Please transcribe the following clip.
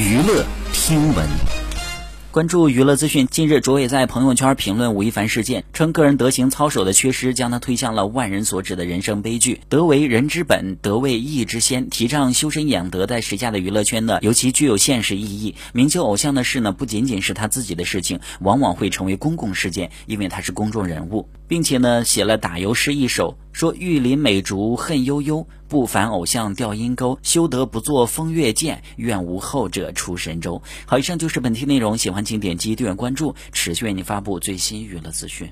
娱乐听闻。关注娱乐资讯。近日，卓伟在朋友圈评论吴亦凡事件，称个人德行操守的缺失将他推向了万人所指的人生悲剧。德为人之本，德为义之先，提倡修身养德，在时下的娱乐圈呢，尤其具有现实意义。明星偶像的事呢，不仅仅是他自己的事情，往往会成为公共事件，因为他是公众人物，并且呢，写了打油诗一首，说玉林美竹恨悠悠，不凡偶像吊阴沟，修得不做风月剑，愿无后者出神州。好，以上就是本期内容，喜欢。请点击订阅关注，持续为您发布最新娱乐资讯。